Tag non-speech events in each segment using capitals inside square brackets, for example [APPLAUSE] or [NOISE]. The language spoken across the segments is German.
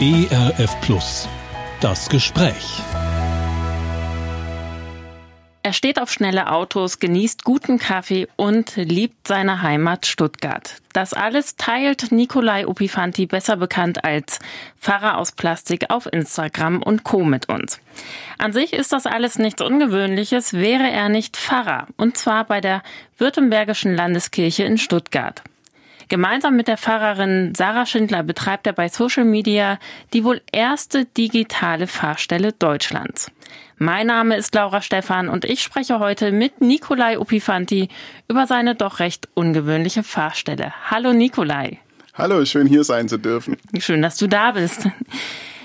ERF Plus. Das Gespräch. Er steht auf schnelle Autos, genießt guten Kaffee und liebt seine Heimat Stuttgart. Das alles teilt Nikolai Upifanti, besser bekannt als Pfarrer aus Plastik, auf Instagram und Co. mit uns. An sich ist das alles nichts Ungewöhnliches, wäre er nicht Pfarrer, und zwar bei der Württembergischen Landeskirche in Stuttgart. Gemeinsam mit der Pfarrerin Sarah Schindler betreibt er bei Social Media die wohl erste digitale Fahrstelle Deutschlands. Mein Name ist Laura Stephan und ich spreche heute mit Nikolai Upifanti über seine doch recht ungewöhnliche Fahrstelle. Hallo Nikolai. Hallo, schön hier sein zu dürfen. Schön, dass du da bist.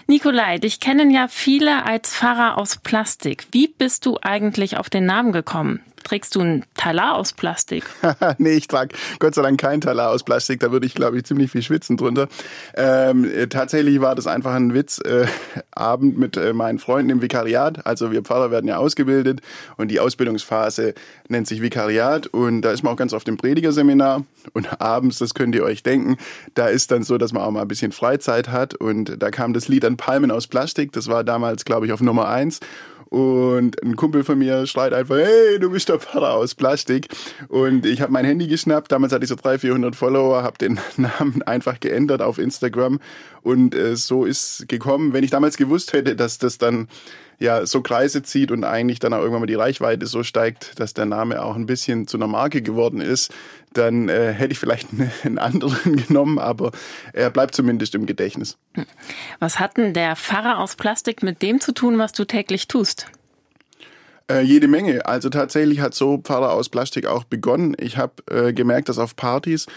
Nikolai, dich kennen ja viele als Pfarrer aus Plastik. Wie bist du eigentlich auf den Namen gekommen? Trägst du einen Talar aus Plastik? [LAUGHS] nee, ich trage Gott sei Dank keinen Talar aus Plastik. Da würde ich, glaube ich, ziemlich viel schwitzen drunter. Ähm, äh, tatsächlich war das einfach ein Witz. Äh, mit äh, meinen Freunden im Vikariat. Also wir Pfarrer werden ja ausgebildet und die Ausbildungsphase nennt sich Vikariat. Und da ist man auch ganz oft im Predigerseminar. Und abends, das könnt ihr euch denken, da ist dann so, dass man auch mal ein bisschen Freizeit hat. Und da kam das Lied an Palmen aus Plastik. Das war damals, glaube ich, auf Nummer eins. Und ein Kumpel von mir schreit einfach, hey, du bist der Pfarrer aus Plastik. Und ich habe mein Handy geschnappt. Damals hatte ich so 300, 400 Follower, habe den [LAUGHS] Namen einfach geändert auf Instagram. Und äh, so ist gekommen. Wenn ich damals gewusst hätte, dass das dann ja so Kreise zieht und eigentlich dann auch irgendwann mal die Reichweite so steigt, dass der Name auch ein bisschen zu einer Marke geworden ist, dann äh, hätte ich vielleicht [LAUGHS] einen anderen genommen, aber er bleibt zumindest im Gedächtnis. Was hat denn der Pfarrer aus Plastik mit dem zu tun, was du täglich tust? Äh, jede Menge. Also tatsächlich hat so Pfarrer aus Plastik auch begonnen. Ich habe äh, gemerkt, dass auf Partys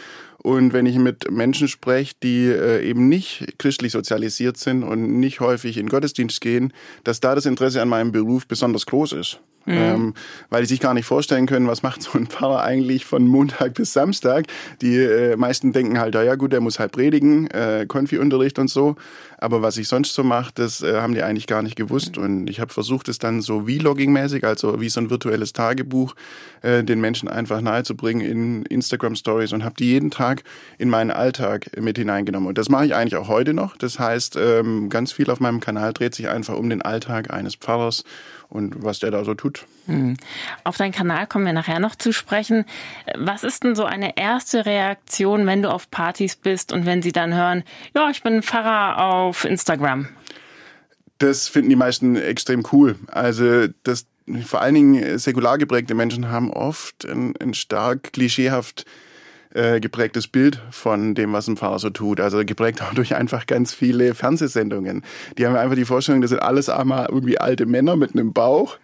und wenn ich mit Menschen spreche, die äh, eben nicht christlich sozialisiert sind und nicht häufig in Gottesdienst gehen, dass da das Interesse an meinem Beruf besonders groß ist. Mhm. Ähm, weil die sich gar nicht vorstellen können, was macht so ein Pfarrer eigentlich von Montag bis Samstag. Die äh, meisten denken halt, ja gut, der muss halt predigen, äh, Konfi-Unterricht und so. Aber was ich sonst so mache, das äh, haben die eigentlich gar nicht gewusst. Und ich habe versucht, es dann so Vlogging-mäßig, also wie so ein virtuelles Tagebuch, äh, den Menschen einfach nahezubringen in Instagram-Stories und habe die jeden Tag in meinen Alltag mit hineingenommen. Und das mache ich eigentlich auch heute noch. Das heißt, ähm, ganz viel auf meinem Kanal dreht sich einfach um den Alltag eines Pfarrers und was der da so tut. Hm. Auf deinen Kanal kommen wir nachher noch zu sprechen. Was ist denn so eine erste Reaktion, wenn du auf Partys bist und wenn sie dann hören, ja, ich bin Pfarrer auf Instagram? Das finden die meisten extrem cool. Also das vor allen Dingen säkular geprägte Menschen haben oft ein, ein stark klischeehaft äh, geprägtes Bild von dem, was ein Pfarrer so tut. Also geprägt auch [LAUGHS] durch einfach ganz viele Fernsehsendungen. Die haben einfach die Vorstellung, das sind alles einmal irgendwie alte Männer mit einem Bauch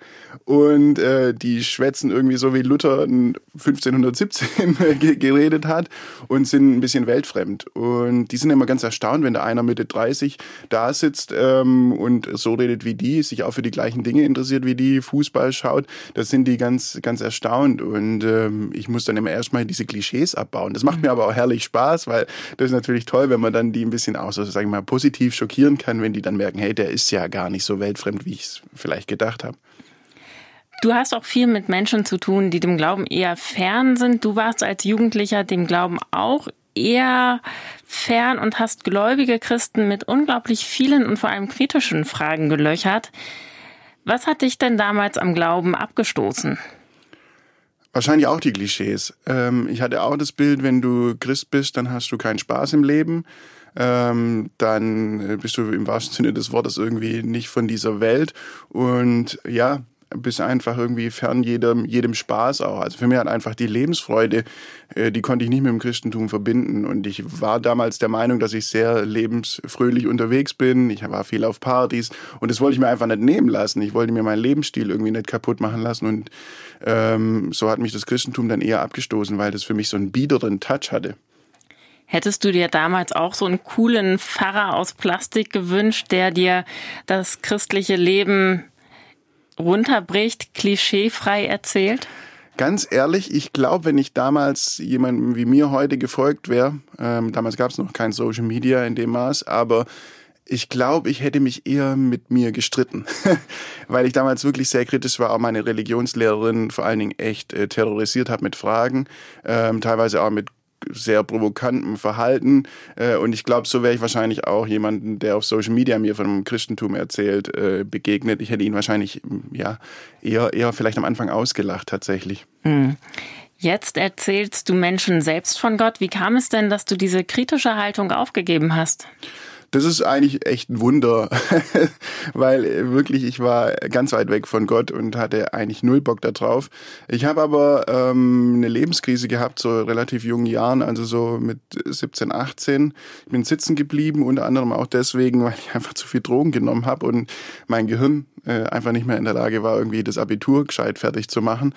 und äh, die schwätzen irgendwie so wie Luther 1517 [LAUGHS] geredet hat und sind ein bisschen weltfremd. Und die sind immer ganz erstaunt, wenn da einer Mitte 30 da sitzt ähm, und so redet wie die, sich auch für die gleichen Dinge interessiert wie die, Fußball schaut. Das sind die ganz, ganz erstaunt. Und ähm, ich muss dann immer erstmal diese Klischees abbauen. Das macht mir aber auch herrlich Spaß, weil das ist natürlich toll, wenn man dann die ein bisschen auch so, sagen wir mal, positiv schockieren kann, wenn die dann merken, hey, der ist ja gar nicht so weltfremd, wie ich es vielleicht gedacht habe. Du hast auch viel mit Menschen zu tun, die dem Glauben eher fern sind. Du warst als Jugendlicher dem Glauben auch eher fern und hast gläubige Christen mit unglaublich vielen und vor allem kritischen Fragen gelöchert. Was hat dich denn damals am Glauben abgestoßen? Wahrscheinlich auch die Klischees. Ähm, ich hatte auch das Bild, wenn du Christ bist, dann hast du keinen Spaß im Leben. Ähm, dann bist du im wahrsten Sinne des Wortes irgendwie nicht von dieser Welt. Und ja, bist einfach irgendwie fern jedem, jedem Spaß auch. Also für mich hat einfach die Lebensfreude, äh, die konnte ich nicht mit dem Christentum verbinden. Und ich war damals der Meinung, dass ich sehr lebensfröhlich unterwegs bin. Ich war viel auf Partys und das wollte ich mir einfach nicht nehmen lassen. Ich wollte mir meinen Lebensstil irgendwie nicht kaputt machen lassen. Und ähm, so hat mich das Christentum dann eher abgestoßen, weil das für mich so einen biederen Touch hatte. Hättest du dir damals auch so einen coolen Pfarrer aus Plastik gewünscht, der dir das christliche Leben runterbricht, klischeefrei erzählt? Ganz ehrlich, ich glaube, wenn ich damals jemandem wie mir heute gefolgt wäre, ähm, damals gab es noch kein Social Media in dem Maß, aber ich glaube, ich hätte mich eher mit mir gestritten, [LAUGHS] weil ich damals wirklich sehr kritisch war, auch meine Religionslehrerin vor allen Dingen echt äh, terrorisiert hat mit Fragen, ähm, teilweise auch mit sehr provokantem Verhalten. Äh, und ich glaube, so wäre ich wahrscheinlich auch jemanden, der auf Social Media mir vom Christentum erzählt, äh, begegnet. Ich hätte ihn wahrscheinlich ja eher, eher vielleicht am Anfang ausgelacht tatsächlich. Hm. Jetzt erzählst du Menschen selbst von Gott. Wie kam es denn, dass du diese kritische Haltung aufgegeben hast? Das ist eigentlich echt ein Wunder, [LAUGHS] weil äh, wirklich ich war ganz weit weg von Gott und hatte eigentlich null Bock darauf. Ich habe aber ähm, eine Lebenskrise gehabt, so relativ jungen Jahren, also so mit 17, 18. Ich bin sitzen geblieben, unter anderem auch deswegen, [LAUGHS] weil ich einfach zu viel Drogen genommen habe und mein Gehirn äh, einfach nicht mehr in der Lage war, irgendwie das Abitur gescheit fertig zu machen.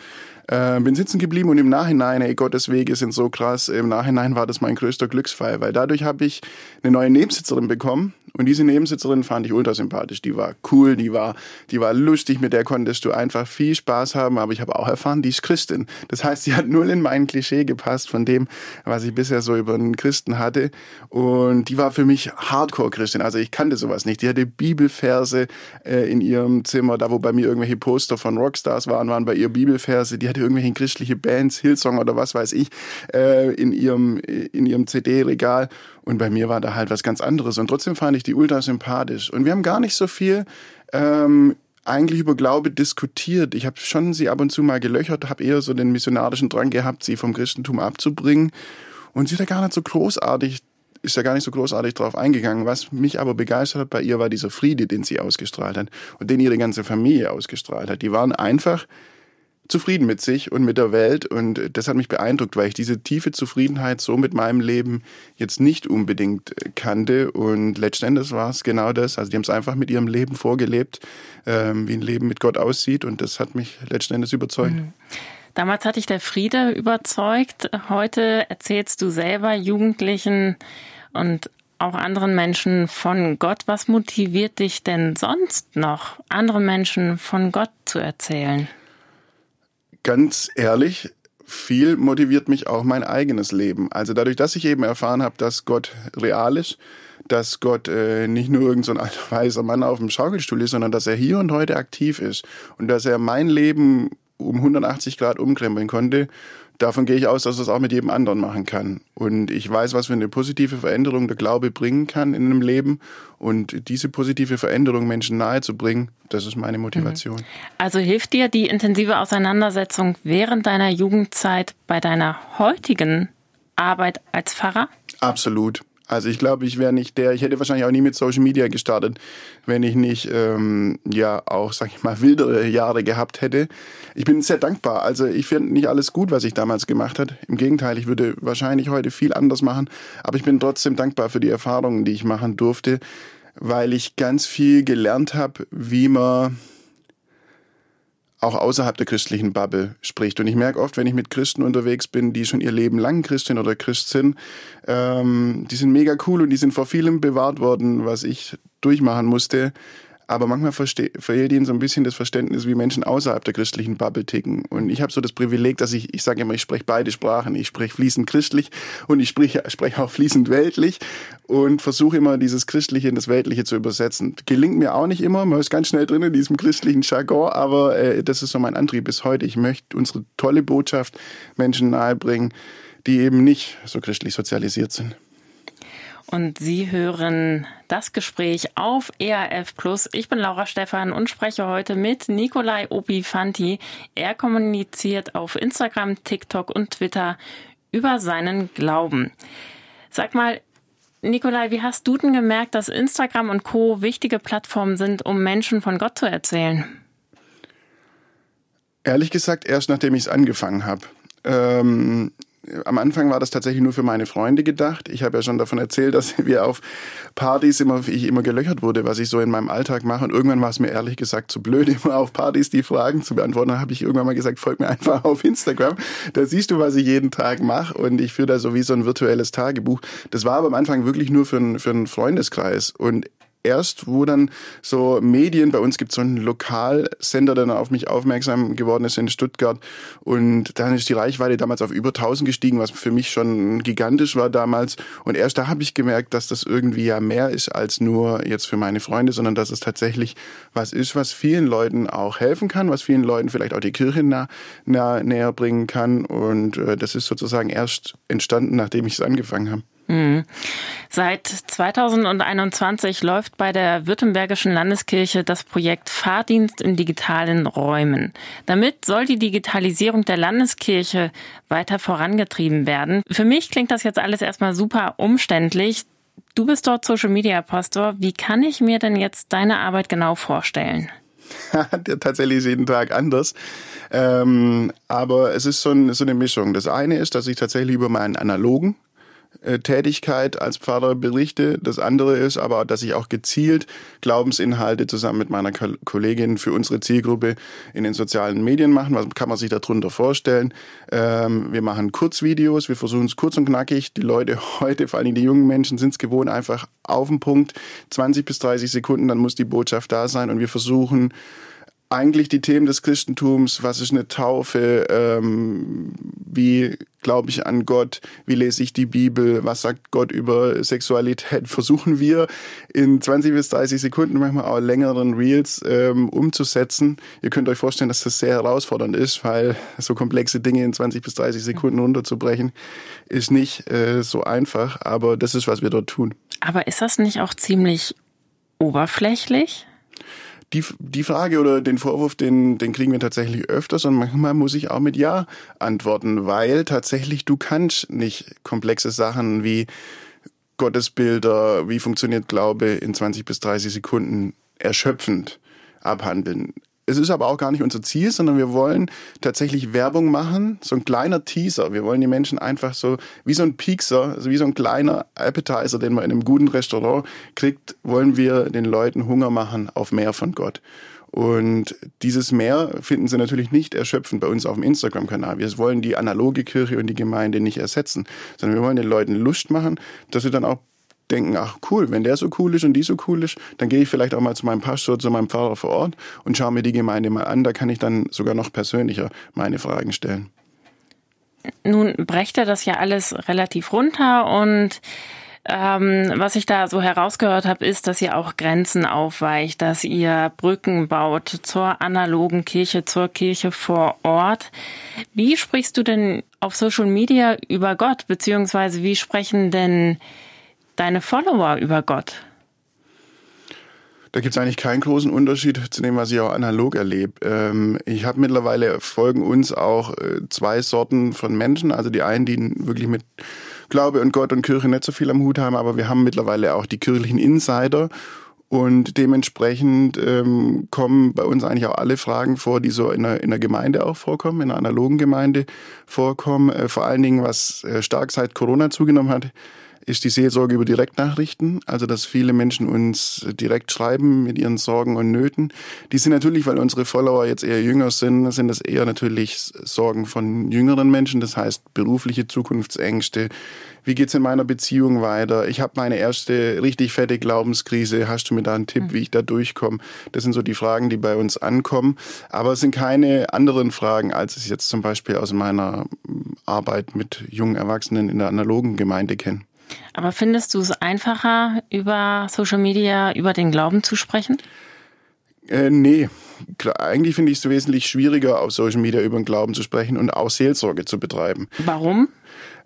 Äh, bin sitzen geblieben und im Nachhinein, ey, Gottes Wege sind so krass, im Nachhinein war das mein größter Glücksfall, weil dadurch habe ich eine neue Nebensitzerin bekommen und diese Nebensitzerin fand ich ultra sympathisch. Die war cool, die war, die war lustig, mit der konntest du einfach viel Spaß haben, aber ich habe auch erfahren, die ist Christin. Das heißt, sie hat null in mein Klischee gepasst von dem, was ich bisher so über einen Christen hatte und die war für mich Hardcore-Christin, also ich kannte sowas nicht. Die hatte Bibelverse äh, in ihrem Zimmer, da wo bei mir irgendwelche Poster von Rockstars waren, waren bei ihr Bibelverse, die hatte hatte irgendwelche christliche Bands, Hillsong oder was weiß ich, äh, in ihrem, in ihrem CD-Regal. Und bei mir war da halt was ganz anderes. Und trotzdem fand ich die ultra sympathisch. Und wir haben gar nicht so viel ähm, eigentlich über Glaube diskutiert. Ich habe schon sie ab und zu mal gelöchert, habe eher so den missionarischen Drang gehabt, sie vom Christentum abzubringen. Und sie ist da gar nicht so großartig, ist ja gar nicht so großartig drauf eingegangen. Was mich aber begeistert hat bei ihr, war dieser Friede, den sie ausgestrahlt hat und den ihre ganze Familie ausgestrahlt hat. Die waren einfach zufrieden mit sich und mit der Welt. Und das hat mich beeindruckt, weil ich diese tiefe Zufriedenheit so mit meinem Leben jetzt nicht unbedingt äh, kannte. Und letztendlich war es genau das. Also die haben es einfach mit ihrem Leben vorgelebt, ähm, wie ein Leben mit Gott aussieht. Und das hat mich letztendlich überzeugt. Mhm. Damals hat dich der Friede überzeugt. Heute erzählst du selber Jugendlichen und auch anderen Menschen von Gott. Was motiviert dich denn sonst noch, anderen Menschen von Gott zu erzählen? Ganz ehrlich, viel motiviert mich auch mein eigenes Leben. Also dadurch, dass ich eben erfahren habe, dass Gott real ist, dass Gott äh, nicht nur irgendein so alter [LAUGHS] weißer Mann auf dem Schaukelstuhl ist, sondern dass er hier und heute aktiv ist und dass er mein Leben um 180 Grad umkrempeln konnte davon gehe ich aus, dass das auch mit jedem anderen machen kann. Und ich weiß, was für eine positive Veränderung der Glaube bringen kann in einem Leben. Und diese positive Veränderung Menschen nahezubringen, das ist meine Motivation. Mhm. Also hilft dir die intensive Auseinandersetzung während deiner Jugendzeit bei deiner heutigen Arbeit als Pfarrer? Absolut. Also ich glaube, ich wäre nicht der, ich hätte wahrscheinlich auch nie mit Social Media gestartet, wenn ich nicht ähm, ja auch, sag ich mal, [LAUGHS] wildere Jahre gehabt hätte. Ich bin sehr dankbar. Also ich finde nicht alles gut, was ich damals gemacht habe. Im Gegenteil, ich würde wahrscheinlich heute viel anders machen. Aber ich bin trotzdem dankbar für die Erfahrungen, die ich machen durfte, weil ich ganz viel gelernt habe, wie man auch außerhalb der christlichen Bubble spricht. Und ich merke oft, wenn ich mit Christen unterwegs bin, die schon ihr Leben lang Christin oder Christ sind, ähm, die sind mega cool und die sind vor vielem bewahrt worden, was ich durchmachen musste aber manchmal fehlt ihnen so ein bisschen das Verständnis, wie Menschen außerhalb der christlichen Bubble ticken. Und ich habe so das Privileg, dass ich, ich sage immer, ich spreche beide Sprachen. Ich spreche fließend christlich und ich spreche, spreche auch fließend weltlich und versuche immer dieses Christliche in das Weltliche zu übersetzen. Gelingt mir auch nicht immer, man ist ganz schnell drin in diesem christlichen Jargon, aber äh, das ist so mein Antrieb bis heute. Ich möchte unsere tolle Botschaft Menschen nahebringen, die eben nicht so christlich sozialisiert sind und Sie hören das Gespräch auf ERF Plus. Ich bin Laura Stephan und spreche heute mit Nikolai Opifanti. Er kommuniziert auf Instagram, TikTok und Twitter über seinen Glauben. Sag mal, Nikolai, wie hast du denn gemerkt, dass Instagram und Co. wichtige Plattformen sind, um Menschen von Gott zu erzählen? Ehrlich gesagt, erst nachdem ich es angefangen habe. Ähm, am Anfang war das tatsächlich nur für meine Freunde gedacht. Ich habe ja schon davon erzählt, dass [LAUGHS] wir auf Partys immer, ich immer gelöchert wurde, was ich so in meinem Alltag mache. Und irgendwann war es mir ehrlich gesagt zu blöd, [LAUGHS] immer auf Partys die Fragen zu beantworten. Dann habe ich irgendwann mal gesagt, folg mir einfach [LAUGHS] auf Instagram. Da siehst du, was ich jeden Tag mache. Und ich führe da so wie so ein virtuelles Tagebuch. Das war aber am Anfang wirklich nur für, einen, für einen Freundeskreis. Und erst, wo dann so Medien, bei uns gibt es so einen Lokalsender, der dann auf mich aufmerksam geworden ist in Stuttgart. Und dann ist die Reichweite damals auf über 1000 gestiegen, was für mich schon gigantisch war damals. Und erst da habe ich gemerkt, dass das irgendwie ja mehr ist als nur jetzt für meine Freunde, sondern dass es tatsächlich was ist, was vielen Leuten auch helfen kann, was vielen Leuten vielleicht auch die Kirche nah, nah, näher bringen kann. Und äh, das ist sozusagen erst entstanden, nachdem ich es angefangen habe. Mhm. Seit 2021 läuft bei der Württembergischen Landeskirche das Projekt Fahrdienst in digitalen Räumen. Damit soll die Digitalisierung der Landeskirche weiter vorangetrieben werden. Für mich klingt das jetzt alles erstmal super umständlich. Du bist dort Social Media Pastor. Wie kann ich mir denn jetzt deine Arbeit genau vorstellen? [LAUGHS] Tatsächlich ist jeden Tag anders. Ähm, aber es ist so, ein, so eine Mischung. Das eine ist, dass ich tatsächlich über meinen analogen Tätigkeit als Pfarrer berichte. Das andere ist aber, dass ich auch gezielt Glaubensinhalte zusammen mit meiner Kollegin für unsere Zielgruppe in den sozialen Medien machen. Was kann man sich darunter vorstellen? Ähm, wir machen Kurzvideos, wir versuchen es kurz und knackig. Die Leute [LAUGHS] heute, vor allem die jungen Menschen, sind es gewohnt, einfach auf den Punkt, 20 bis 30 Sekunden, dann muss die Botschaft da sein und wir versuchen, eigentlich die Themen des Christentums, was ist eine Taufe, ähm, wie glaube ich an Gott, wie lese ich die Bibel, was sagt Gott über Sexualität, [LAUGHS] versuchen wir in 20 bis 30 Sekunden, manchmal auch längeren Reels ähm, umzusetzen. Ihr könnt euch vorstellen, dass das sehr herausfordernd ist, weil so komplexe Dinge in 20 bis 30 Sekunden runterzubrechen, ist nicht äh, so einfach, aber das ist, was wir dort tun. Aber ist das nicht auch ziemlich oberflächlich? Die, die Frage oder den Vorwurf, den, den kriegen wir tatsächlich öfters und manchmal muss ich auch mit Ja antworten, weil tatsächlich du kannst nicht komplexe Sachen wie Gottesbilder, wie funktioniert Glaube in 20 bis 30 Sekunden erschöpfend abhandeln. Es ist aber auch gar nicht unser Ziel, sondern wir wollen tatsächlich Werbung machen, so ein kleiner Teaser. Wir wollen die Menschen einfach so, wie so ein Piekser, also wie so ein kleiner Appetizer, den man in einem guten Restaurant kriegt, wollen wir den Leuten Hunger machen auf mehr von Gott. Und dieses Mehr finden Sie natürlich nicht erschöpfend bei uns auf dem Instagram-Kanal. Wir wollen die analoge Kirche und die Gemeinde nicht ersetzen, sondern wir wollen den Leuten Lust machen, dass sie dann auch denken, ach cool, wenn der so cool ist und die so cool ist, dann gehe ich vielleicht auch mal zu meinem Pastor, zu meinem Pfarrer vor Ort und schaue mir die Gemeinde mal an. Da kann ich dann sogar noch persönlicher meine Fragen stellen. Nun brecht er das ja alles relativ runter und ähm, was ich da so herausgehört habe, ist, dass ihr auch Grenzen aufweicht, dass ihr Brücken baut zur analogen Kirche, zur Kirche vor Ort. Wie sprichst du denn auf Social Media über Gott, beziehungsweise wie sprechen denn deine Follower über Gott? Da gibt es eigentlich keinen großen Unterschied zu dem, was ich auch analog erlebe. Ähm, ich habe mittlerweile folgen uns auch äh, zwei Sorten von Menschen. Also die einen, die wirklich mit Glaube und Gott und Kirche nicht so viel am Hut haben, aber wir haben mittlerweile auch die kirchlichen Insider. Und dementsprechend ähm, kommen bei uns eigentlich auch alle Fragen vor, die so in der, in der Gemeinde auch vorkommen, in der analogen Gemeinde vorkommen. Äh, vor allen Dingen, was äh, stark seit Corona zugenommen hat, ist die Seelsorge über Direktnachrichten, also dass viele Menschen uns direkt schreiben mit ihren Sorgen und Nöten. Die sind natürlich, weil unsere Follower jetzt eher jünger sind, sind das eher natürlich Sorgen von jüngeren Menschen, das heißt berufliche Zukunftsängste. Wie geht's in meiner Beziehung weiter? Ich habe meine erste richtig fette Glaubenskrise. Hast du mir da einen Tipp, hm. wie ich da durchkomme? Das sind so die Fragen, die bei uns ankommen. Aber es sind keine anderen Fragen, als ich jetzt zum Beispiel aus meiner Arbeit mit jungen Erwachsenen in der analogen Gemeinde kenne. Aber findest du es einfacher, über Social Media über den Glauben zu sprechen? Äh, nee, eigentlich finde ich es wesentlich schwieriger, auf Social Media über den Glauben zu sprechen und auch Seelsorge zu betreiben. Warum?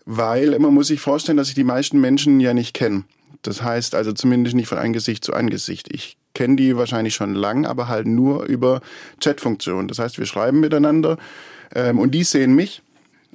Weil man muss sich vorstellen, dass ich die meisten Menschen ja nicht kenne. Das heißt also zumindest nicht von Angesicht zu Angesicht. Ich kenne die wahrscheinlich schon lang, aber halt nur über Chatfunktionen. Das heißt, wir schreiben miteinander ähm, und die sehen mich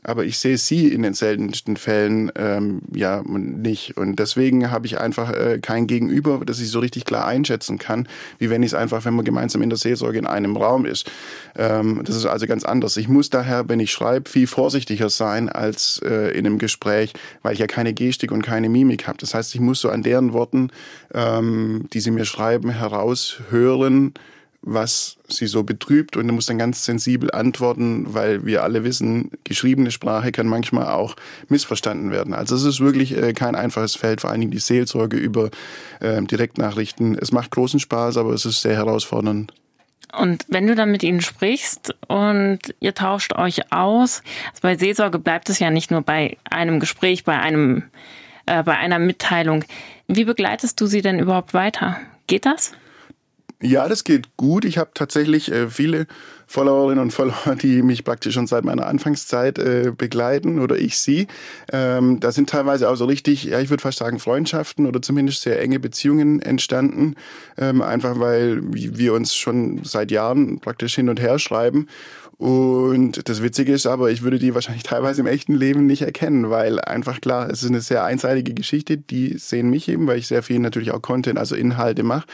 aber ich sehe sie in den seltensten Fällen ähm, ja nicht. Und deswegen habe ich einfach äh, kein Gegenüber, das ich so richtig klar einschätzen kann, wie wenn ich es einfach, wenn man gemeinsam in der Seelsorge in einem Raum ist. Ähm, das ist also ganz anders. Ich muss daher, wenn ich schreibe, viel vorsichtiger sein als äh, in einem Gespräch, weil ich ja keine Gestik und keine Mimik habe. Das heißt, ich muss so an deren Worten, ähm, die sie mir schreiben, heraushören, was sie so betrübt und er muss dann ganz sensibel antworten, weil wir alle wissen, geschriebene Sprache kann manchmal auch missverstanden werden. Also es ist wirklich äh, kein einfaches Feld, vor allen Dingen die Seelsorge über äh, Direktnachrichten. Es macht großen Spaß, aber es ist sehr herausfordernd. Und wenn du dann mit ihnen sprichst und ihr tauscht euch aus, also bei Seelsorge bleibt es ja nicht nur bei einem Gespräch, bei einem, äh, bei einer Mitteilung. Wie begleitest du sie denn überhaupt weiter? Geht das? Ja, das geht gut. Ich habe tatsächlich äh, viele Followerinnen und Follower, die mich praktisch schon seit meiner Anfangszeit äh, begleiten oder ich sie. Ähm, da sind teilweise auch so richtig, ja, ich würde fast sagen Freundschaften oder zumindest sehr enge Beziehungen entstanden, ähm, einfach weil wir uns schon seit Jahren praktisch hin und her schreiben. Und das Witzige ist aber, ich würde die wahrscheinlich teilweise im echten Leben nicht erkennen, weil einfach klar, es ist eine sehr einseitige Geschichte. Die sehen mich eben, weil ich sehr viel natürlich auch Content, also Inhalte mache.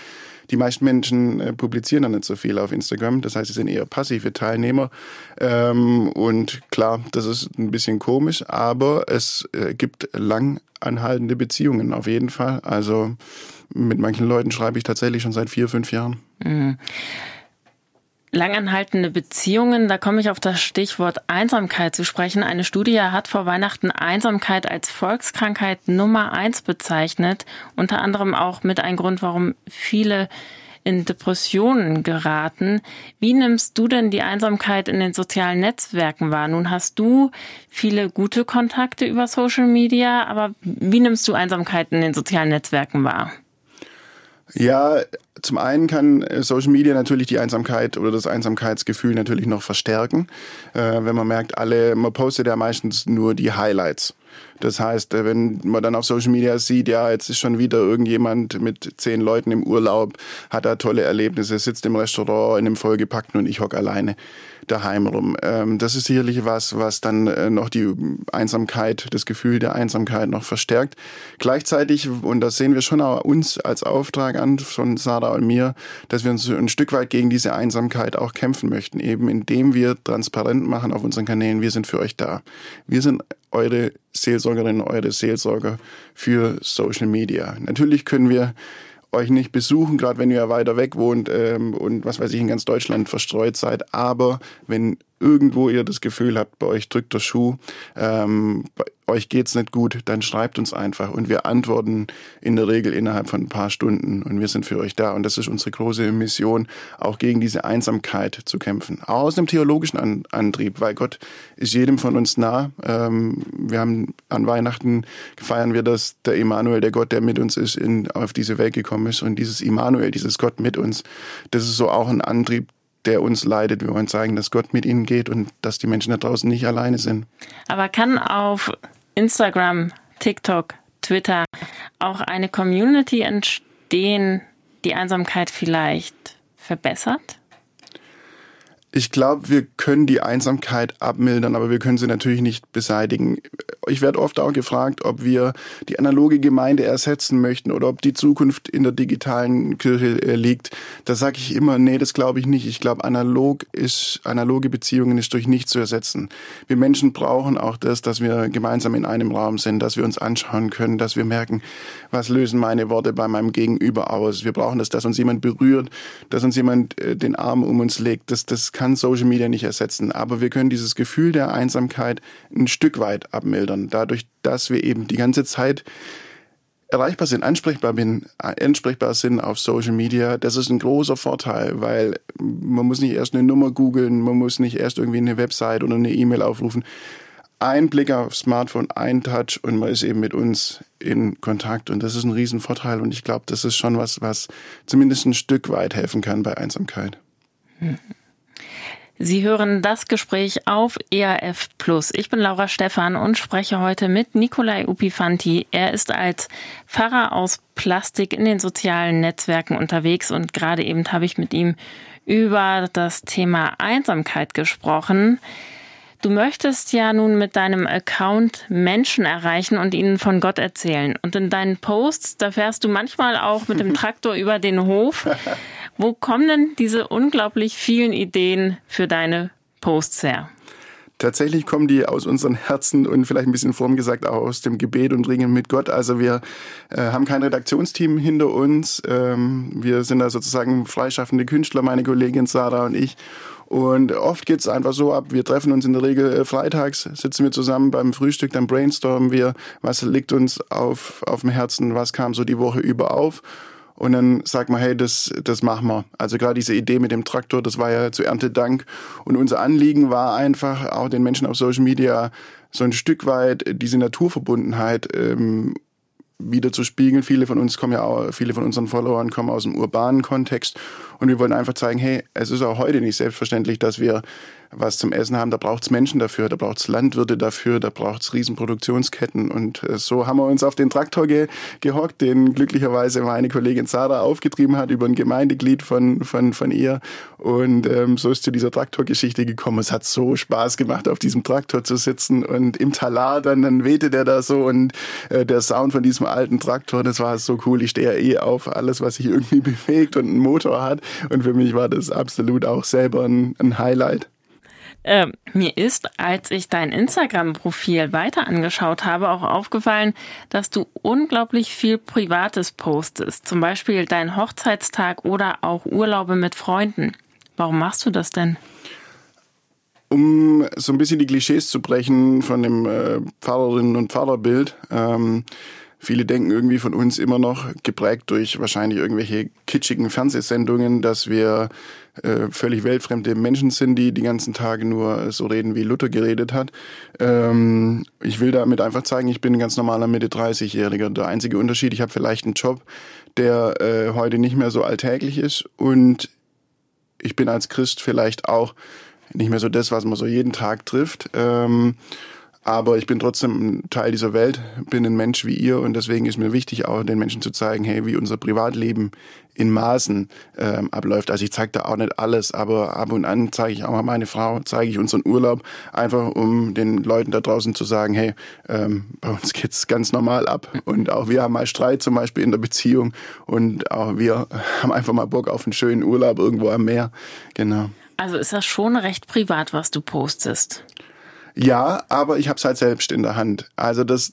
Die meisten Menschen äh, publizieren dann nicht so viel auf Instagram. Das heißt, sie sind eher passive Teilnehmer. Ähm, und klar, das ist ein bisschen komisch, aber es äh, gibt lang anhaltende Beziehungen auf jeden Fall. Also mit manchen Leuten schreibe ich tatsächlich schon seit vier, fünf Jahren. Mhm langanhaltende Beziehungen, da komme ich auf das Stichwort Einsamkeit zu sprechen. Eine Studie hat vor Weihnachten Einsamkeit als Volkskrankheit Nummer eins bezeichnet, unter anderem auch mit einem Grund, warum viele in Depressionen geraten. Wie nimmst du denn die Einsamkeit in den sozialen Netzwerken wahr? Nun hast du viele gute Kontakte über Social Media, aber wie nimmst du Einsamkeit in den sozialen Netzwerken wahr? Ja, zum einen kann äh, Social Media natürlich die Einsamkeit oder das Einsamkeitsgefühl natürlich noch verstärken, äh, wenn man merkt, alle, man postet ja meistens nur die Highlights. Das heißt, äh, wenn man dann auf Social Media sieht, ja, jetzt ist schon wieder irgendjemand mit zehn Leuten im Urlaub, hat da tolle Erlebnisse, sitzt im Restaurant in einem vollgepackten und ich hock alleine daheim rum. Ähm, das ist sicherlich was, was dann äh, noch die Einsamkeit, das Gefühl der Einsamkeit noch verstärkt. Gleichzeitig, und das sehen wir schon auch uns als Auftrag an, von Sarah und mir, dass wir uns ein Stück weit gegen diese Einsamkeit auch kämpfen möchten, eben indem wir transparent machen auf unseren Kanälen, wir sind für euch da. Wir sind eure Seelsorgerinnen, eure Seelsorger für Social Media. Natürlich können wir euch nicht besuchen, gerade wenn ihr weiter weg wohnt ähm, und was weiß ich in ganz Deutschland verstreut seid. Aber wenn irgendwo ihr das Gefühl habt, bei euch drückt der Schuh, ähm, bei euch geht's nicht gut, dann schreibt uns einfach und wir antworten in der Regel innerhalb von ein paar Stunden und wir sind für euch da. Und das ist unsere große Mission, auch gegen diese Einsamkeit zu kämpfen. Auch aus einem theologischen An Antrieb, weil Gott ist jedem von uns nah. Ähm, wir haben an Weihnachten feiern wir, dass der Immanuel, der Gott, der mit uns ist, in, auf diese Welt gekommen ist. Und dieses Immanuel, dieses Gott mit uns, das ist so auch ein Antrieb, der uns leidet. Wir wollen zeigen, dass Gott mit ihnen geht und dass die Menschen da draußen nicht alleine sind. Aber kann auf Instagram, TikTok, Twitter auch eine Community entstehen, die Einsamkeit vielleicht verbessert? Ich glaube, wir können die Einsamkeit abmildern, aber wir können sie natürlich nicht beseitigen. Ich werde oft auch gefragt, ob wir die analoge Gemeinde ersetzen möchten oder ob die Zukunft in der digitalen Kirche äh, liegt. Da sage ich immer, nee, das glaube ich nicht. Ich glaube, analog ist, analoge Beziehungen ist durch nichts zu ersetzen. Wir Menschen brauchen auch das, dass wir gemeinsam in einem Raum sind, dass wir uns anschauen können, dass wir merken, was lösen meine Worte bei meinem Gegenüber aus. Wir brauchen das, dass uns jemand berührt, dass uns jemand äh, den Arm um uns legt. Das, das kann kann Social Media nicht ersetzen, aber wir können dieses Gefühl der Einsamkeit ein Stück weit abmildern, dadurch, dass wir eben die ganze Zeit erreichbar sind, ansprechbar, bin, ansprechbar sind auf Social Media, das ist ein großer Vorteil, weil man muss nicht erst eine Nummer googeln, man muss nicht erst irgendwie eine Website oder eine E-Mail aufrufen. Ein Blick aufs Smartphone, ein Touch und man ist eben mit uns in Kontakt und das ist ein Riesenvorteil und ich glaube, das ist schon was, was zumindest ein Stück weit helfen kann bei Einsamkeit. Mhm. Sie hören das Gespräch auf ERF Plus. Ich bin Laura Stephan und spreche heute mit Nikolai Upifanti. Er ist als Pfarrer aus Plastik in den sozialen Netzwerken unterwegs und gerade eben habe ich mit ihm über das Thema Einsamkeit gesprochen. Du möchtest ja nun mit deinem Account Menschen erreichen und ihnen von Gott erzählen. Und in deinen Posts, da fährst du manchmal auch mit dem [LAUGHS] Traktor über den Hof. Wo kommen denn diese unglaublich vielen Ideen für deine Posts her? Tatsächlich kommen die aus unseren Herzen und vielleicht ein bisschen vorm gesagt auch aus dem Gebet und Ringen mit Gott. Also wir äh, haben kein Redaktionsteam hinter uns. Ähm, wir sind da sozusagen freischaffende Künstler, meine Kollegin Sarah und ich. Und oft geht's einfach so ab, wir treffen uns in der Regel äh, freitags, sitzen wir zusammen beim Frühstück, dann brainstormen wir, was liegt uns auf, auf dem Herzen, was kam so die Woche über auf. Und dann sagt man, hey, das, das machen wir. Also gerade diese Idee mit dem Traktor, das war ja zu Erntedank. Und unser Anliegen war einfach, auch den Menschen auf Social Media so ein Stück weit diese Naturverbundenheit ähm, wieder zu spiegeln. Viele von uns kommen ja auch, viele von unseren Followern kommen aus dem urbanen Kontext. Und wir wollen einfach zeigen, hey, es ist auch heute nicht selbstverständlich, dass wir was zum Essen haben, da braucht's Menschen dafür, da braucht's Landwirte dafür, da braucht's Riesenproduktionsketten. Und äh, so haben wir uns auf den Traktor ge gehockt, den glücklicherweise meine Kollegin Sarah aufgetrieben hat über ein Gemeindeglied von, von, von ihr. Und ähm, so ist zu dieser Traktorgeschichte gekommen. Es hat so Spaß gemacht, auf diesem Traktor zu sitzen und im Talar dann, dann wehte der da so und äh, der Sound von diesem alten Traktor, das war so cool. Ich stehe ja eh auf alles, was sich irgendwie [LAUGHS] bewegt und einen Motor hat. Und für mich war das absolut auch selber ein, ein Highlight. Äh, mir ist, als ich dein Instagram-Profil weiter angeschaut habe, auch aufgefallen, dass du unglaublich viel Privates postest. Zum Beispiel dein Hochzeitstag oder auch Urlaube mit Freunden. Warum machst du das denn? Um so ein bisschen die Klischees zu brechen von dem äh, Pfarrerinnen- und Pfarrerbild. Ähm, Viele denken irgendwie von uns immer noch, geprägt durch wahrscheinlich irgendwelche kitschigen Fernsehsendungen, dass wir äh, völlig weltfremde Menschen sind, die die ganzen Tage nur so reden, wie Luther geredet hat. Ähm, ich will damit einfach zeigen, ich bin ein ganz normaler Mitte-30-Jähriger. Der einzige Unterschied, ich habe vielleicht einen Job, der äh, heute nicht mehr so alltäglich ist und ich bin als Christ vielleicht auch nicht mehr so das, was man so jeden Tag trifft. Ähm, aber ich bin trotzdem ein Teil dieser Welt, bin ein Mensch wie ihr und deswegen ist mir wichtig, auch den Menschen zu zeigen, hey, wie unser Privatleben in Maßen ähm, abläuft. Also ich zeige da auch nicht alles, aber ab und an zeige ich auch mal meine Frau, zeige ich unseren Urlaub, einfach um den Leuten da draußen zu sagen, hey, ähm, bei uns geht's ganz normal ab. Und auch wir haben mal Streit zum Beispiel in der Beziehung und auch wir [LAUGHS] haben einfach mal Bock auf einen schönen Urlaub irgendwo am Meer. Genau. Also ist das schon recht privat, was du postest? Ja, aber ich habe es halt selbst in der Hand. Also das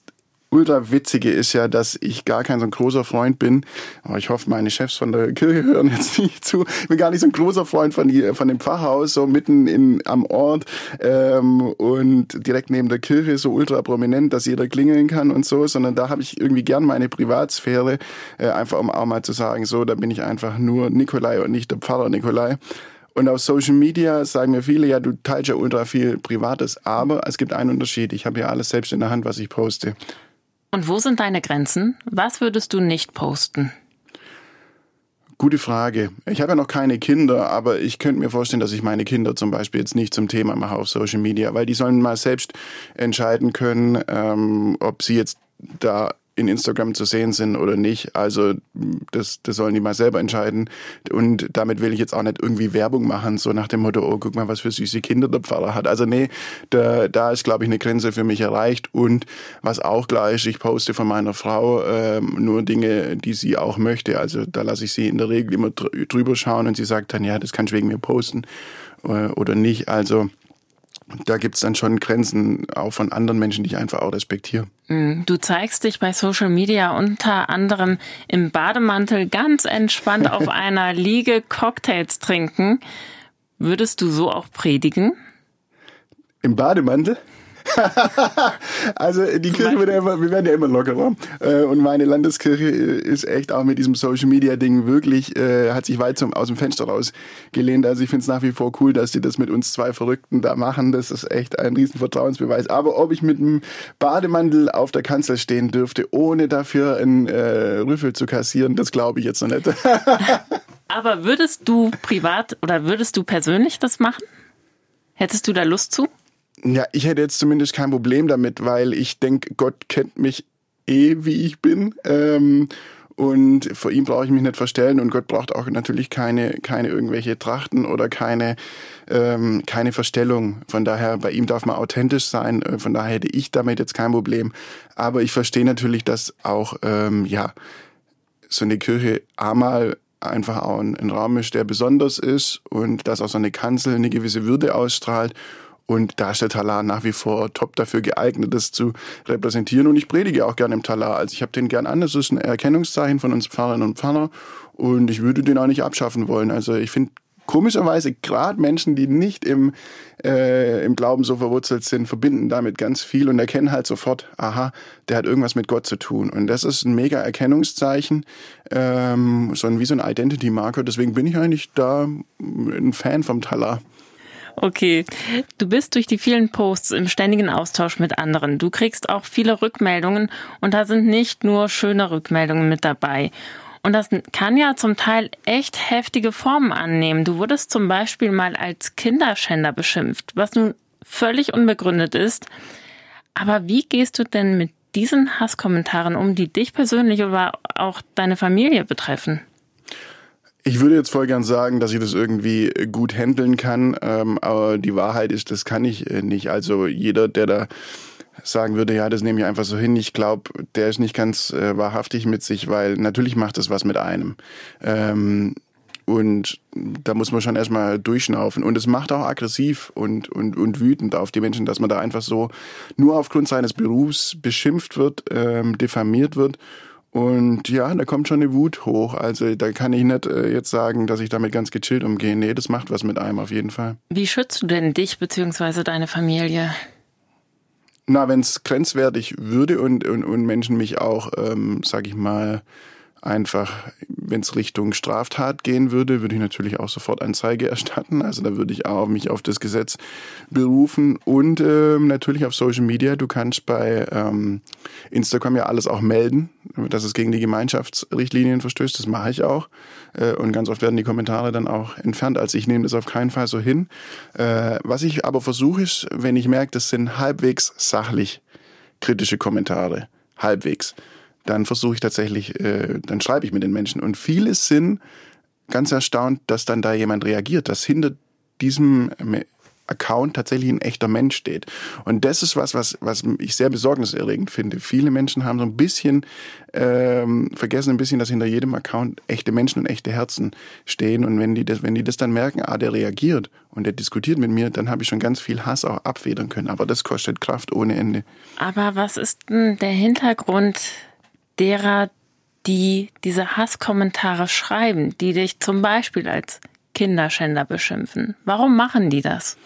ultra witzige ist ja, dass ich gar kein so ein großer Freund bin. Aber ich hoffe, meine Chefs von der Kirche [LAUGHS] hören jetzt nicht zu. Ich bin gar nicht so ein großer Freund von, die, von dem Pfarrhaus, so mitten in, am Ort ähm, und direkt neben der Kirche, so ultra prominent, dass jeder klingeln kann und so, sondern da habe ich irgendwie gern meine Privatsphäre, äh, einfach um auch mal zu sagen, so, da bin ich einfach nur Nikolai und nicht der Pfarrer Nikolai. Und auf Social Media sagen mir viele, ja, du teilst ja ultra viel Privates, aber es gibt einen Unterschied. Ich habe ja alles selbst in der Hand, was ich poste. Und wo sind deine Grenzen? Was würdest du nicht posten? Gute Frage. Ich habe ja noch keine Kinder, aber ich könnte mir vorstellen, dass ich meine Kinder zum Beispiel jetzt nicht zum Thema mache auf Social Media, weil die sollen mal selbst entscheiden können, ähm, ob sie jetzt da in Instagram zu sehen sind oder nicht. Also das, das sollen die mal selber entscheiden. Und damit will ich jetzt auch nicht irgendwie Werbung machen, so nach dem Motto, oh, guck mal, was für süße Kinder der Pfarrer hat. Also nee, da, da ist, glaube ich, eine Grenze für mich erreicht. Und was auch ist, ich poste von meiner Frau ähm, nur Dinge, die sie auch möchte. Also da lasse ich sie in der Regel immer drüber schauen und sie sagt dann, ja, das kannst du wegen mir posten äh, oder nicht. Also da gibt's dann schon Grenzen auch von anderen Menschen, die ich einfach auch respektiere. Mm, du zeigst dich bei Social Media unter anderem im Bademantel ganz entspannt auf [LAUGHS] einer Liege Cocktails trinken. Würdest du so auch predigen? Im Bademantel? [LAUGHS] also die Kirche wird ja immer, wir werden ja immer lockerer. Äh, und meine Landeskirche ist echt auch mit diesem Social Media Ding wirklich, äh, hat sich weit zum, aus dem Fenster rausgelehnt. Also ich finde es nach wie vor cool, dass die das mit uns zwei Verrückten da machen. Das ist echt ein riesen Vertrauensbeweis. Aber ob ich mit einem Bademantel auf der Kanzel stehen dürfte, ohne dafür einen äh, Rüffel zu kassieren, das glaube ich jetzt noch nicht. [LAUGHS] Aber würdest du privat oder würdest du persönlich das machen? Hättest du da Lust zu? Ja, ich hätte jetzt zumindest kein Problem damit, weil ich denke, Gott kennt mich eh, wie ich bin. Ähm, und vor ihm brauche ich mich nicht verstellen und Gott braucht auch natürlich keine, keine irgendwelche Trachten oder keine, ähm, keine Verstellung. Von daher, bei ihm darf man authentisch sein. Äh, von daher hätte ich damit jetzt kein Problem. Aber ich verstehe natürlich, dass auch, ähm, ja, so eine Kirche einmal einfach auch ein, ein Raum ist, der besonders ist und dass auch so eine Kanzel eine gewisse Würde ausstrahlt Und da ist der Talar nach wie vor top dafür geeignet, das zu repräsentieren. Und ich predige auch gerne im Talar. Also ich habe den gern an. Das ist ein Erkennungszeichen von uns Pfarrerinnen und Pfarrer. Und ich würde den auch nicht abschaffen wollen. Also ich finde komischerweise gerade Menschen, die nicht im, äh, im Glauben so verwurzelt sind, verbinden damit ganz viel und erkennen halt sofort, aha, der hat irgendwas mit Gott zu tun. Und das ist ein mega Erkennungszeichen, ähm, so ein, wie so ein Identity-Marker. Deswegen bin ich eigentlich da ein Fan vom Talar. Okay, du bist durch die vielen Posts im ständigen Austausch mit anderen. Du kriegst auch viele Rückmeldungen und da sind nicht nur schöne Rückmeldungen mit dabei. Und das kann ja zum Teil echt heftige Formen annehmen. Du wurdest zum Beispiel mal als Kinderschänder beschimpft, was nun völlig unbegründet ist. Aber wie gehst du denn mit diesen Hasskommentaren um, die dich persönlich oder auch deine Familie betreffen? Ich würde jetzt voll gern sagen, dass ich das irgendwie gut handeln kann, ähm, aber die Wahrheit ist, das kann ich äh, nicht. Also jeder, der da sagen würde, ja, das nehme ich einfach so hin. Ich glaube, der ist nicht ganz äh, wahrhaftig mit sich, weil natürlich macht das was mit einem. Ähm, und da muss man schon erstmal durchschnaufen. Und es macht auch aggressiv und, und, und wütend auf die Menschen, dass man da einfach so nur aufgrund seines Berufs beschimpft wird, ähm, diffamiert wird. Und ja, da kommt schon eine Wut hoch. Also da kann ich nicht äh, jetzt sagen, dass ich damit ganz gechillt umgehe. Nee, das macht was mit einem auf jeden Fall. Wie schützt du denn dich bzw. deine Familie? Na, wenn es grenzwertig würde und, und, und Menschen mich auch, ähm, sag ich mal, einfach, wenn es Richtung Straftat gehen würde, würde ich natürlich auch sofort Anzeige erstatten. Also da würde ich auch mich auf das Gesetz berufen und ähm, natürlich auf Social Media. Du kannst bei ähm, Instagram ja alles auch melden, dass es gegen die Gemeinschaftsrichtlinien verstößt. Das mache ich auch. Äh, und ganz oft werden die Kommentare dann auch entfernt. Also ich nehme das auf keinen Fall so hin. Äh, was ich aber versuche ist, wenn ich merke, das sind halbwegs sachlich kritische Kommentare, halbwegs dann versuche ich tatsächlich, äh, dann schreibe ich mit den Menschen. Und viele sind ganz erstaunt, dass dann da jemand reagiert, dass hinter diesem Account tatsächlich ein echter Mensch steht. Und das ist was, was, was ich sehr besorgniserregend finde. Viele Menschen haben so ein bisschen ähm, vergessen ein bisschen, dass hinter jedem Account echte Menschen und echte Herzen stehen. Und wenn die das, wenn die das dann merken, ah, der reagiert und der diskutiert mit mir, dann habe ich schon ganz viel Hass auch abfedern können. Aber das kostet Kraft ohne Ende. Aber was ist denn der Hintergrund derer, die diese Hasskommentare schreiben, die dich zum Beispiel als Kinderschänder beschimpfen. Warum machen die das?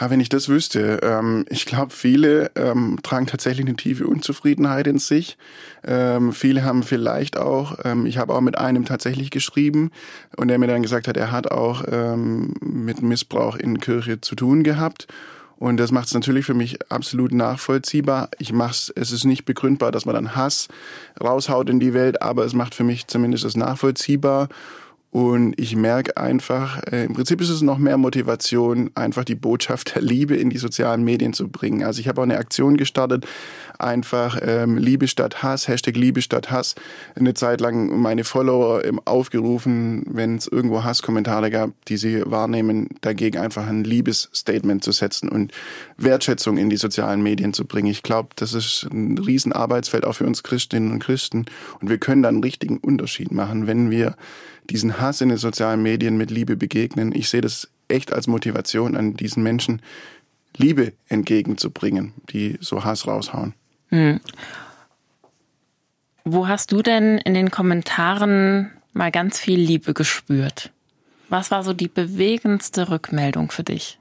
Ja, wenn ich das wüsste, ähm, ich glaube, viele ähm, tragen tatsächlich eine tiefe Unzufriedenheit in sich. Ähm, viele haben vielleicht auch, ähm, ich habe auch mit einem tatsächlich geschrieben und der mir dann gesagt hat, er hat auch ähm, mit Missbrauch in Kirche zu tun gehabt und das macht es natürlich für mich absolut nachvollziehbar. Ich mach's, es ist nicht begründbar, dass man dann Hass raushaut in die Welt, aber es macht für mich zumindest es nachvollziehbar. Und ich merke einfach, äh, im Prinzip ist es noch mehr Motivation, einfach die Botschaft der Liebe in die sozialen Medien zu bringen. Also ich habe auch eine Aktion gestartet, einfach ähm, Liebe statt Hass, Hashtag Liebe statt Hass, eine Zeit lang meine Follower ähm, aufgerufen, wenn es irgendwo Hasskommentare gab, die sie wahrnehmen, dagegen einfach ein Liebesstatement zu setzen und Wertschätzung in die sozialen Medien zu bringen. Ich glaube, das ist ein Riesenarbeitsfeld auch für uns Christinnen und Christen. Und wir können da einen richtigen Unterschied machen, wenn wir diesen Hass in den sozialen Medien mit Liebe begegnen. Ich sehe das echt als Motivation an diesen Menschen, Liebe entgegenzubringen, die so Hass raushauen. Hm. Wo hast du denn in den Kommentaren mal ganz viel Liebe gespürt? Was war so die bewegendste Rückmeldung für dich?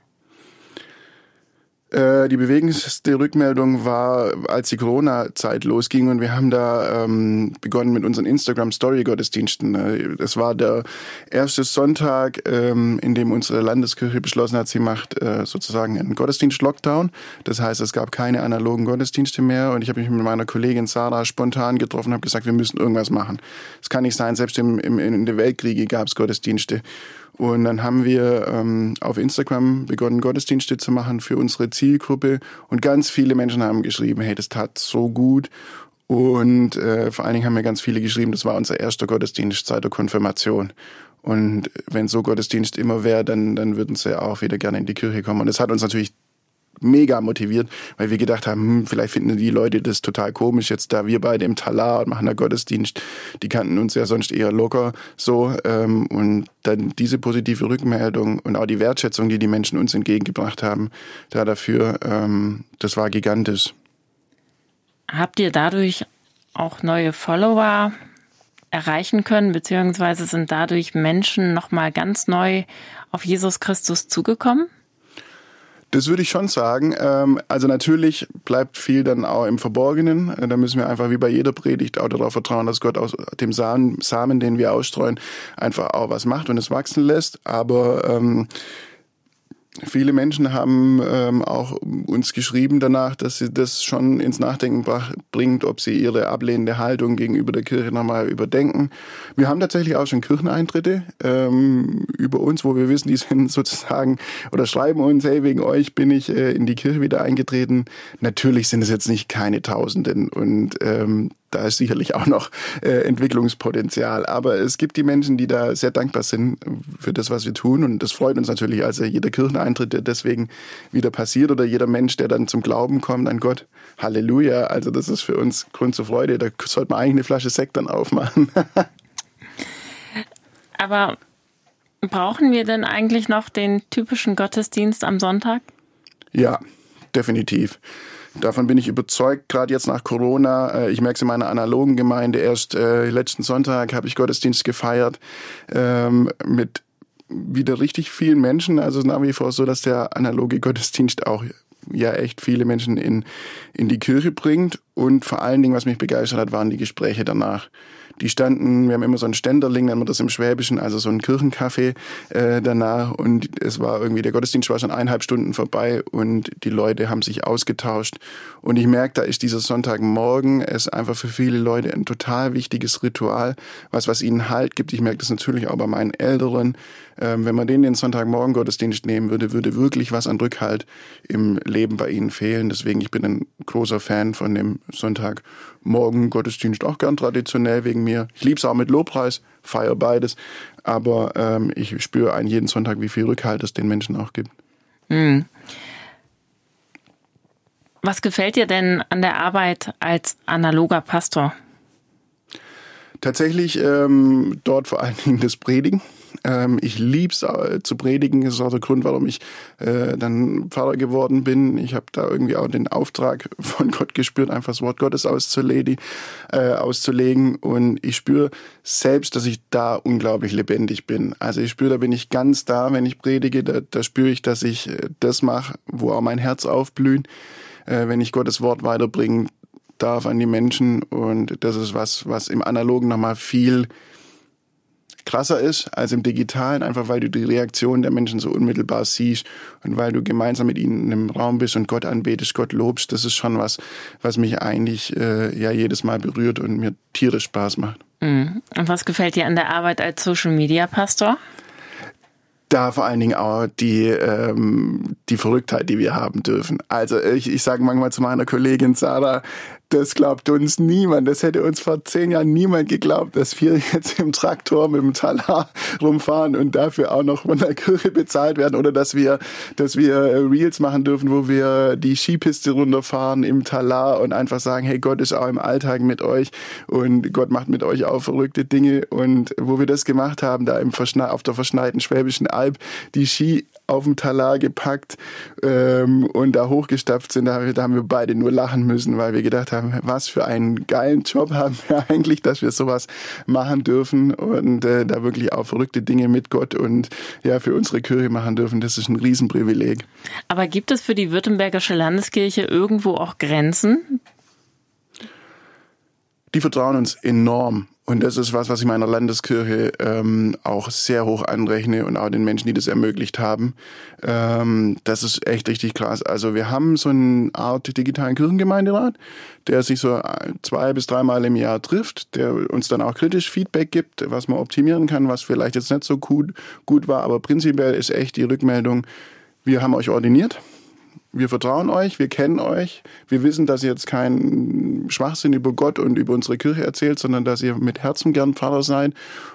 Äh, die bewegendste Rückmeldung war, als die Corona-Zeit losging und wir haben da ähm, begonnen mit unseren Instagram-Story-Gottesdiensten. Äh, das war der erste Sonntag, ähm, in dem unsere Landeskirche beschlossen hat, sie macht äh, sozusagen einen Gottesdienst-Lockdown. Das heißt, es gab keine analogen Gottesdienste mehr und ich habe mich mit meiner Kollegin Sarah spontan getroffen und habe gesagt, wir müssen irgendwas machen. Es kann nicht sein, selbst im, im, in der Weltkriege gab es Gottesdienste. Und dann haben wir ähm, auf Instagram begonnen, Gottesdienste zu machen für unsere Zielgruppe. Und ganz viele Menschen haben geschrieben, hey, das tat so gut. Und äh, vor allen Dingen haben mir ganz viele geschrieben, das war unser erster Gottesdienst seit der Konfirmation. Und wenn so Gottesdienst immer wäre, dann, dann würden sie auch wieder gerne in die Kirche kommen. Und das hat uns natürlich mega motiviert, weil wir gedacht haben, hm, vielleicht finden die Leute das total komisch, jetzt da wir beide im Talar und machen da Gottesdienst, die kannten uns ja sonst eher locker so. Ähm, und dann diese positive Rückmeldung und auch die Wertschätzung, die die Menschen uns entgegengebracht haben, da dafür, ähm, das war gigantisch. Habt ihr dadurch auch neue Follower erreichen können, beziehungsweise sind dadurch Menschen nochmal ganz neu auf Jesus Christus zugekommen? Das würde ich schon sagen. Ähm, also natürlich bleibt viel dann auch im Verborgenen. Äh, da müssen wir einfach wie bei jeder Predigt auch darauf vertrauen, dass Gott aus dem Samen, den wir ausstreuen, einfach auch was macht und es wachsen lässt. Aber ähm, Viele Menschen haben ähm, auch uns geschrieben danach, dass sie das schon ins Nachdenken bringt, ob sie ihre ablehnende Haltung gegenüber der Kirche nochmal überdenken. Wir haben tatsächlich auch schon Kircheneintritte ähm, über uns, wo wir wissen, die [LAUGHS] sind sozusagen oder schreiben uns, hey, wegen euch bin ich äh, in die Kirche wieder eingetreten. Natürlich sind es jetzt nicht keine Tausenden und ähm, da ist sicherlich auch noch äh, Entwicklungspotenzial. Aber es gibt die Menschen, die da sehr dankbar sind für das, was wir tun. Und das freut uns natürlich. Also jeder Kircheneintritt, der deswegen wieder passiert oder jeder Mensch, der dann zum Glauben kommt an Gott. Halleluja. Also das ist für uns Grund zur Freude. Da sollte man eigentlich eine Flasche Sekt dann aufmachen. [LAUGHS] Aber brauchen wir denn eigentlich noch den typischen Gottesdienst am Sonntag? Ja, definitiv. Davon bin ich überzeugt, gerade jetzt nach Corona. Äh, ich merke es in meiner analogen Gemeinde. Erst äh, letzten Sonntag habe ich Gottesdienst gefeiert ähm, mit wieder richtig vielen Menschen. Also nach wie vor so, dass der analoge Gottesdienst auch ja echt viele Menschen in, in die Kirche bringt. Und vor allen Dingen, was mich begeistert hat, waren die Gespräche danach. Die standen, wir haben immer so ein Ständerling, nennen wir das im Schwäbischen, also so ein Kirchencafé äh, danach. Und es war irgendwie, der Gottesdienst war schon eineinhalb Stunden vorbei und die Leute haben sich ausgetauscht. Und ich merke, da ist dieser Sonntagmorgen es einfach für viele Leute ein total wichtiges Ritual, was, was ihnen Halt gibt. Ich merke das natürlich auch bei meinen Älteren. Ähm, wenn man denen den Sonntagmorgen Gottesdienst nehmen würde, würde wirklich was an Rückhalt im Leben bei ihnen fehlen. Deswegen, ich bin ein großer Fan von dem Sonntagmorgen Gottesdienst, auch gern traditionell wegen mir. Ich liebe es auch mit Lobpreis, feiere beides, aber ähm, ich spüre einen jeden Sonntag, wie viel Rückhalt es den Menschen auch gibt. Mhm. Was gefällt dir denn an der Arbeit als analoger Pastor? Tatsächlich ähm, dort vor allen Dingen das Predigen. Ähm, ich lieb's äh, zu predigen. Das ist auch der Grund, warum ich äh, dann Pfarrer geworden bin. Ich habe da irgendwie auch den Auftrag [LAUGHS] von Gott gespürt, einfach das Wort Gottes auszulegen. Äh, auszulegen. Und ich spüre selbst, dass ich da unglaublich lebendig bin. Also ich spüre, da bin ich ganz da, wenn ich predige. Da, da spüre ich, dass ich äh, das mache, wo auch mein Herz aufblüht. Äh, wenn ich Gottes Wort weiterbringen darf an die Menschen. Und das ist was, was im Analogen nochmal viel krasser ist als im Digitalen, einfach weil du die Reaktion der Menschen so unmittelbar siehst und weil du gemeinsam mit ihnen in einem Raum bist und Gott anbetest, Gott lobst. Das ist schon was, was mich eigentlich äh, ja jedes Mal berührt und mir tierisch Spaß macht. Mhm. Und was gefällt dir an der Arbeit als Social Media Pastor? da vor allen Dingen auch die, ähm, die Verrücktheit, die wir haben dürfen. Also ich, ich sage manchmal zu meiner Kollegin Sarah, das glaubt uns niemand. Das hätte uns vor zehn Jahren niemand geglaubt, dass wir jetzt im Traktor mit dem Talar rumfahren und dafür auch noch von der Kirche bezahlt werden oder dass wir, dass wir Reels machen dürfen, wo wir die Skipiste runterfahren im Talar und einfach sagen, hey, Gott ist auch im Alltag mit euch und Gott macht mit euch auch verrückte Dinge und wo wir das gemacht haben, da im Verschne auf der verschneiten Schwäbischen Alb, die Ski auf dem Talar gepackt ähm, und da hochgestapft sind, da, haben wir beide nur lachen müssen, weil wir gedacht haben, was für einen geilen Job haben wir [LAUGHS] eigentlich, dass wir sowas machen dürfen und äh, da wirklich auch verrückte Dinge mit Gott und ja für unsere Kirche machen dürfen. Das ist ein Riesenprivileg. Aber gibt es für die Württembergische Landeskirche irgendwo auch Grenzen? Die vertrauen uns enorm. Und das ist was, was ich meiner Landeskirche ähm, auch sehr hoch anrechne und auch den Menschen, die das ermöglicht haben. Ähm, das ist echt richtig krass. Also wir haben so eine Art digitalen Kirchengemeinderat, der sich so zwei bis dreimal im Jahr trifft, der uns dann auch kritisch Feedback gibt, was man optimieren kann, was vielleicht jetzt nicht so gut, gut war. Aber prinzipiell ist echt die Rückmeldung, wir haben euch ordiniert wir vertrauen euch, wir kennen euch, wir wissen, dass ihr jetzt keinen Schwachsinn über Gott und über unsere Kirche erzählt, sondern dass ihr mit Herzen gern Pfarrer seid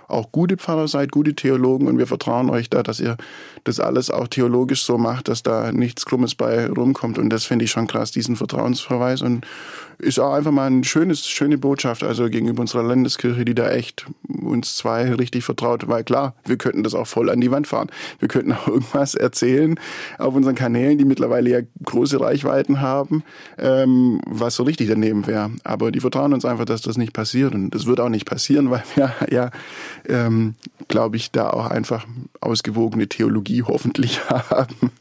auch gute Pfarrer seid, gute Theologen und wir vertrauen euch da, dass ihr das alles auch theologisch so macht, dass da nichts Krummes bei rumkommt. Und das finde ich schon krass, diesen Vertrauensverweis. Und ist auch einfach mal eine schöne Botschaft, also gegenüber unserer Landeskirche, die da echt uns zwei richtig vertraut, weil klar, wir könnten das auch voll an die Wand fahren. Wir könnten auch [LAUGHS] irgendwas erzählen auf unseren Kanälen, die mittlerweile ja große Reichweiten haben, ähm, was so richtig daneben wäre. Aber die vertrauen uns einfach, dass das nicht passiert und das wird auch nicht passieren, weil wir [LAUGHS] ja, ähm, glaube ich, da auch einfach ausgewogene Theologie hoffentlich [LAUGHS] haben.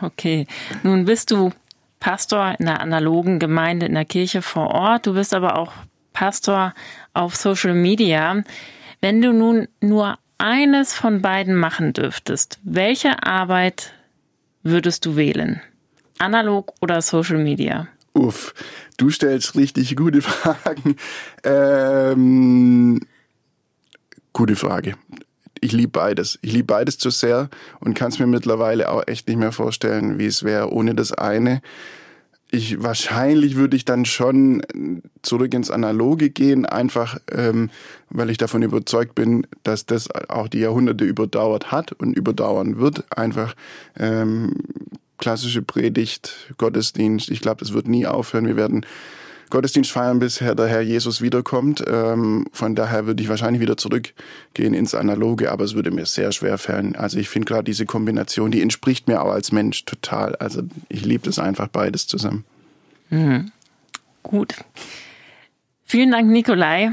Okay, nun bist du Pastor in der analogen Gemeinde in der Kirche vor Ort. Du bist aber auch Pastor auf Social Media. Wenn du nun nur eines von beiden machen dürftest, welche Arbeit würdest du wählen? Analog oder Social Media? Uff, du stellst richtig gute [LAUGHS] Fragen. Ähm, gute Frage ich liebe beides. Ich liebe beides zu sehr und kann es mir mittlerweile auch echt nicht mehr vorstellen, wie es wäre ohne das eine. Ich wahrscheinlich würde ich dann schon zurück ins Analoge gehen, einfach ähm, weil ich davon überzeugt bin, dass das auch die Jahrhunderte überdauert hat und überdauern wird. Einfach ähm, klassische Predigt, Gottesdienst. Ich glaube, das wird nie aufhören. Wir werden Gottesdienst feiern, bis der Herr Jesus wiederkommt. Ähm, von daher würde ich wahrscheinlich wieder zurückgehen ins Analoge, aber es würde mir sehr schwer fallen. Also ich finde gerade diese Kombination, die entspricht mir auch als Mensch total. Also ich liebe es einfach beides zusammen. Mhm. Gut. Vielen Dank, Nikolai.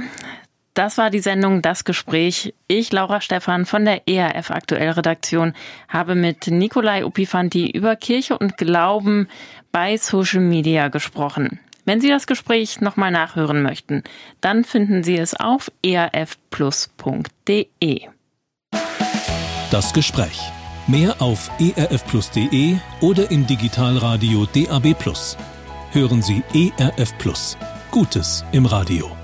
Das war die Sendung Das Gespräch. Ich, Laura Stephan von der ERF Aktuell Redaktion, habe mit Nikolai Upifanti über Kirche und Glauben bei Social Media gesprochen. Wenn Sie das Gespräch nochmal nachhören möchten, dann finden Sie es auf erfplus.de. Das Gespräch. Mehr auf erfplus.de oder im Digitalradio DAB+. Hören Sie ERF. Gutes im Radio.